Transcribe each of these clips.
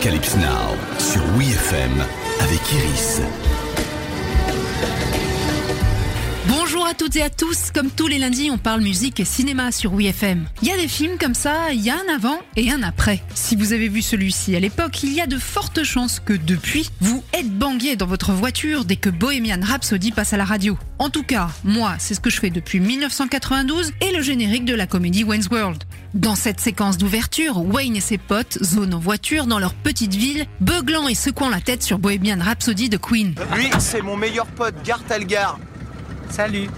Arocalypse Now sur WeFM avec Iris. Bonjour à toutes et à tous, comme tous les lundis on parle musique et cinéma sur WeFM. Il y a des films comme ça, il y a un avant et un après. Si vous avez vu celui-ci à l'époque, il y a de fortes chances que depuis, vous êtes bangué dans votre voiture dès que Bohemian Rhapsody passe à la radio. En tout cas, moi, c'est ce que je fais depuis 1992 et le générique de la comédie Wayne's World. Dans cette séquence d'ouverture, Wayne et ses potes zonent en voiture dans leur petite ville, beuglant et secouant la tête sur Bohemian Rhapsody de Queen. Lui, c'est mon meilleur pote, Gart Algar. Salut.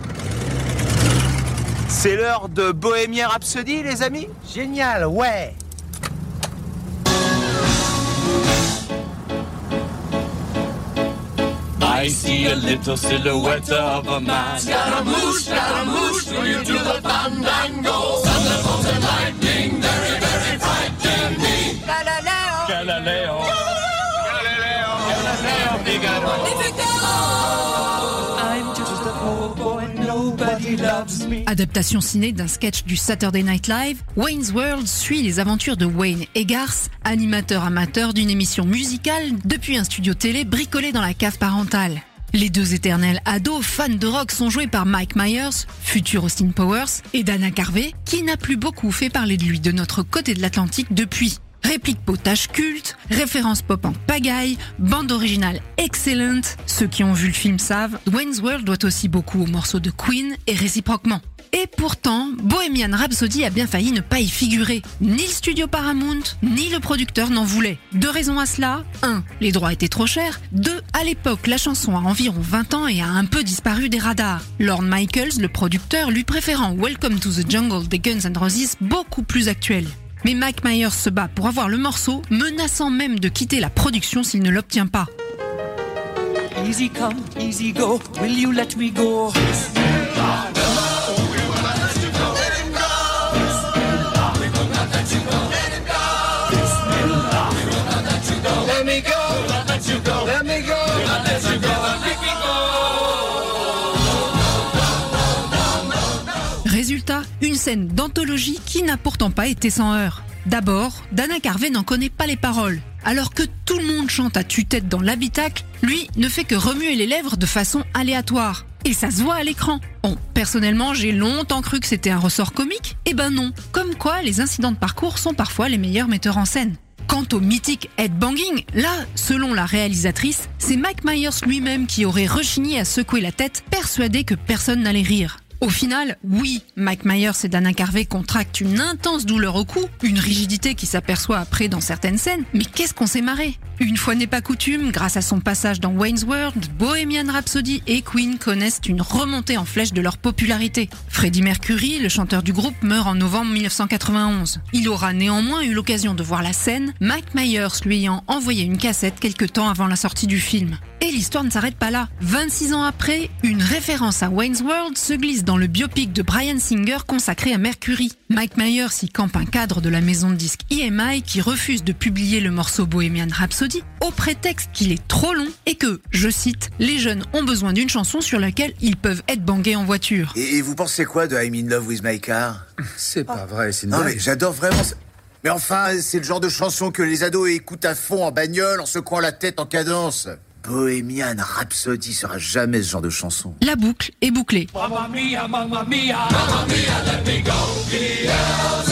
C'est l'heure de Bohemian Rhapsody, les amis? Génial, ouais. I see a little silhouette of a man. Scaramouche, Scaramouche, will you do the fandango? Adaptation ciné d'un sketch du Saturday Night Live, Wayne's World suit les aventures de Wayne Egarth, animateur amateur d'une émission musicale depuis un studio télé bricolé dans la cave parentale. Les deux éternels ados fans de rock sont joués par Mike Myers, futur Austin Powers, et Dana Carvey, qui n'a plus beaucoup fait parler de lui de notre côté de l'Atlantique depuis. Réplique potage culte, référence pop en pagaille, bande originale excellente. Ceux qui ont vu le film savent, Wayne's World doit aussi beaucoup aux morceaux de Queen et réciproquement. Et pourtant, Bohemian Rhapsody a bien failli ne pas y figurer. Ni le studio Paramount, ni le producteur n'en voulaient. Deux raisons à cela. 1. Les droits étaient trop chers. 2. À l'époque, la chanson a environ 20 ans et a un peu disparu des radars. Lorne Michaels, le producteur, lui préférant Welcome to the Jungle des Guns N' Roses beaucoup plus actuel. Mais Mike Myers se bat pour avoir le morceau, menaçant même de quitter la production s'il ne l'obtient pas. Easy come, easy go, will you let me go? Let me go, Résultat, une scène d'anthologie qui n'a pourtant pas été sans heurts. D'abord, Dana Carvey n'en connaît pas les paroles. Alors que tout le monde chante à tue-tête dans l'habitacle, lui ne fait que remuer les lèvres de façon aléatoire. Et ça se voit à l'écran. Bon, personnellement, j'ai longtemps cru que c'était un ressort comique. Eh ben non. Comme quoi, les incidents de parcours sont parfois les meilleurs metteurs en scène. Quant au mythique headbanging, là, selon la réalisatrice, c'est Mike Myers lui-même qui aurait rechigné à secouer la tête, persuadé que personne n'allait rire. Au final, oui, Mike Myers et Dana Carvey contractent une intense douleur au cou, une rigidité qui s'aperçoit après dans certaines scènes, mais qu'est-ce qu'on s'est marré? Une fois n'est pas coutume, grâce à son passage dans Wayne's World, Bohemian Rhapsody et Queen connaissent une remontée en flèche de leur popularité. Freddie Mercury, le chanteur du groupe, meurt en novembre 1991. Il aura néanmoins eu l'occasion de voir la scène, Mike Myers lui ayant envoyé une cassette quelque temps avant la sortie du film. Et l'histoire ne s'arrête pas là. 26 ans après, une référence à Wayne's World se glisse dans le biopic de Brian Singer consacré à Mercury. Mike Myers y campe un cadre de la maison de disques EMI qui refuse de publier le morceau Bohemian Rhapsody au prétexte qu'il est trop long et que, je cite, les jeunes ont besoin d'une chanson sur laquelle ils peuvent être bangés en voiture. Et, et vous pensez quoi de I'm in love with my car? C'est pas vrai, c'est une Non blague. mais j'adore vraiment ça. Mais enfin, c'est le genre de chanson que les ados écoutent à fond en bagnole en secouant la tête en cadence. Bohemian Rhapsody sera jamais ce genre de chanson. La boucle est bouclée. Mamma mia, mamma mia, mamma mia, let me go.